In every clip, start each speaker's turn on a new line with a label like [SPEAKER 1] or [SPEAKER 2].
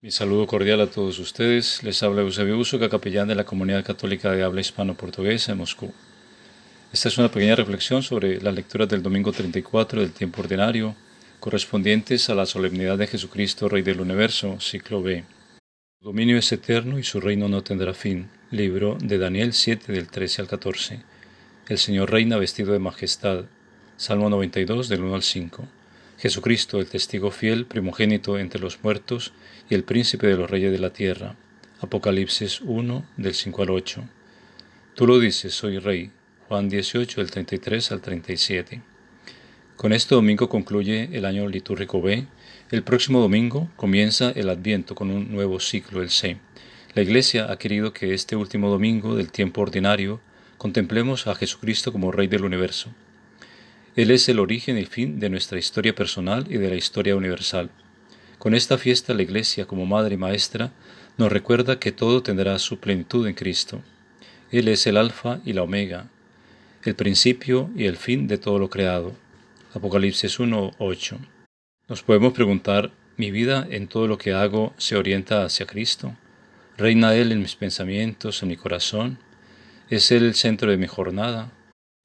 [SPEAKER 1] Mi saludo cordial a todos ustedes. Les habla Eusebio Uso, capellán de la Comunidad Católica de Habla Hispano-Portuguesa en Moscú. Esta es una pequeña reflexión sobre las lecturas del domingo 34 del tiempo ordinario, correspondientes a la solemnidad de Jesucristo, Rey del Universo, ciclo B. Su dominio es eterno y su reino no tendrá fin. Libro de Daniel 7 del 13 al 14. El Señor reina vestido de majestad. Salmo 92 del 1 al 5. Jesucristo, el testigo fiel, primogénito entre los muertos y el príncipe de los reyes de la tierra. Apocalipsis 1, del 5 al 8. Tú lo dices, soy rey. Juan 18, del 33 al 37. Con este domingo concluye el año litúrgico B. El próximo domingo comienza el Adviento con un nuevo ciclo, el C. La Iglesia ha querido que este último domingo del tiempo ordinario contemplemos a Jesucristo como Rey del universo. Él es el origen y fin de nuestra historia personal y de la historia universal. Con esta fiesta la Iglesia, como Madre y Maestra, nos recuerda que todo tendrá su plenitud en Cristo. Él es el Alfa y la Omega, el principio y el fin de todo lo creado. Apocalipsis 1.8. Nos podemos preguntar, ¿mi vida en todo lo que hago se orienta hacia Cristo? ¿Reina Él en mis pensamientos, en mi corazón? ¿Es Él el centro de mi jornada?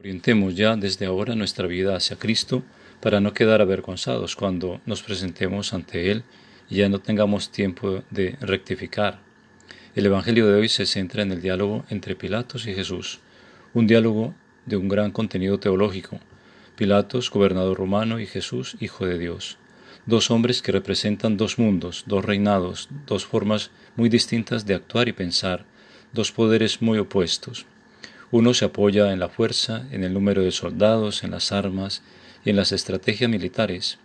[SPEAKER 1] Orientemos ya desde ahora nuestra vida hacia Cristo para no quedar avergonzados cuando nos presentemos ante Él y ya no tengamos tiempo de rectificar. El Evangelio de hoy se centra en el diálogo entre Pilatos y Jesús, un diálogo de un gran contenido teológico. Pilatos, gobernador romano, y Jesús, Hijo de Dios. Dos hombres que representan dos mundos, dos reinados, dos formas muy distintas de actuar y pensar, dos poderes muy opuestos. Uno se apoya en la fuerza, en el número de soldados, en las armas y en las estrategias militares.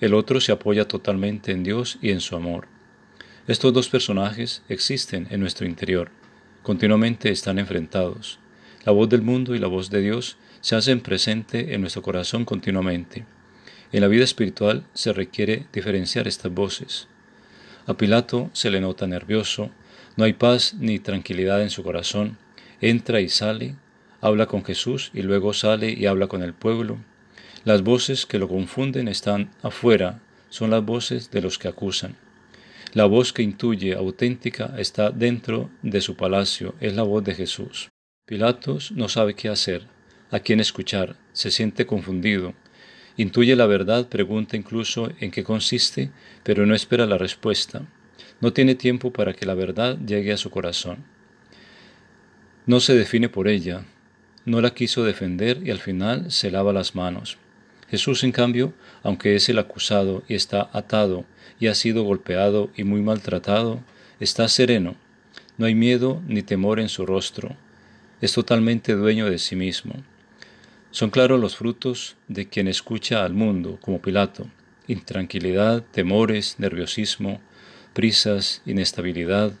[SPEAKER 1] El otro se apoya totalmente en Dios y en su amor. Estos dos personajes existen en nuestro interior, continuamente están enfrentados. La voz del mundo y la voz de Dios se hacen presente en nuestro corazón continuamente. En la vida espiritual se requiere diferenciar estas voces. A Pilato se le nota nervioso, no hay paz ni tranquilidad en su corazón, entra y sale, habla con Jesús y luego sale y habla con el pueblo. Las voces que lo confunden están afuera, son las voces de los que acusan. La voz que intuye auténtica está dentro de su palacio, es la voz de Jesús. Pilatos no sabe qué hacer, a quién escuchar, se siente confundido. Intuye la verdad, pregunta incluso en qué consiste, pero no espera la respuesta. No tiene tiempo para que la verdad llegue a su corazón. No se define por ella, no la quiso defender y al final se lava las manos. Jesús, en cambio, aunque es el acusado y está atado y ha sido golpeado y muy maltratado, está sereno. No hay miedo ni temor en su rostro. Es totalmente dueño de sí mismo. Son claros los frutos de quien escucha al mundo, como Pilato. Intranquilidad, temores, nerviosismo, prisas, inestabilidad,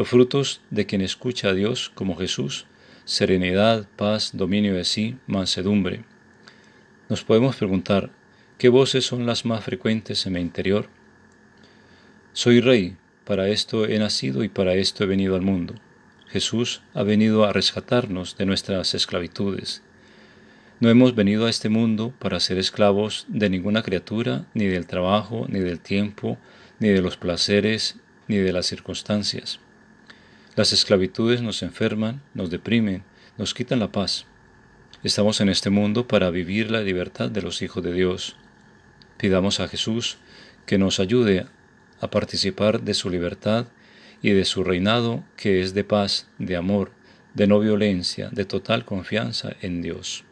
[SPEAKER 1] los frutos de quien escucha a Dios como Jesús, serenidad, paz, dominio de sí, mansedumbre. Nos podemos preguntar, ¿qué voces son las más frecuentes en mi interior? Soy rey, para esto he nacido y para esto he venido al mundo. Jesús ha venido a rescatarnos de nuestras esclavitudes. No hemos venido a este mundo para ser esclavos de ninguna criatura, ni del trabajo, ni del tiempo, ni de los placeres, ni de las circunstancias. Las esclavitudes nos enferman, nos deprimen, nos quitan la paz. Estamos en este mundo para vivir la libertad de los hijos de Dios. Pidamos a Jesús que nos ayude a participar de su libertad y de su reinado que es de paz, de amor, de no violencia, de total confianza en Dios.